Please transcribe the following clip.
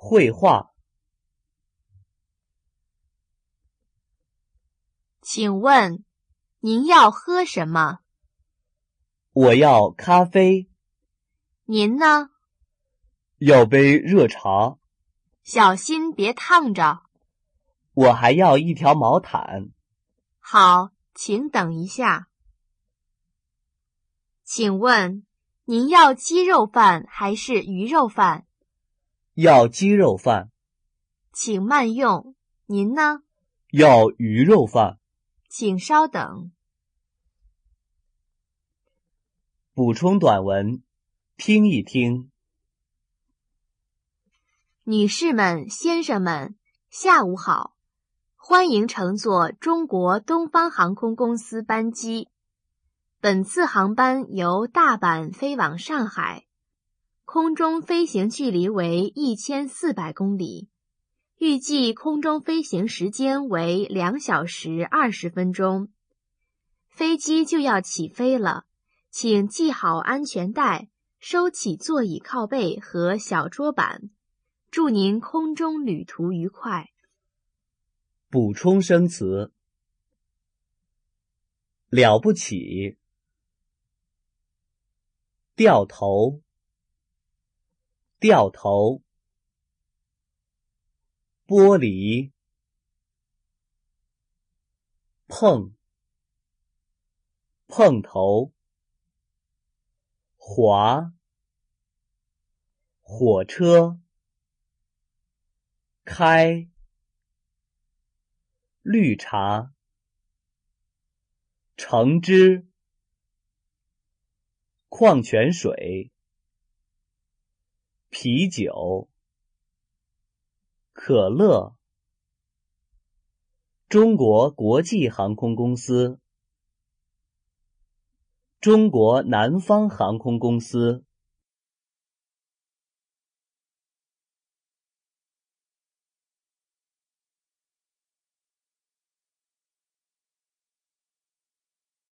绘画。请问您要喝什么？我要咖啡。您呢？要杯热茶。小心别烫着。我还要一条毛毯。好，请等一下。请问您要鸡肉饭还是鱼肉饭？要鸡肉饭。请慢用。您呢？要鱼肉饭。请稍等。补充短文，听一听。女士们、先生们，下午好，欢迎乘坐中国东方航空公司班机。本次航班由大阪飞往上海，空中飞行距离为一千四百公里，预计空中飞行时间为两小时二十分钟。飞机就要起飞了，请系好安全带，收起座椅靠背和小桌板。祝您空中旅途愉快。补充生词：了不起，掉头，掉头，玻璃，碰，碰头，滑，火车。开，绿茶，橙汁，矿泉水，啤酒，可乐，中国国际航空公司，中国南方航空公司。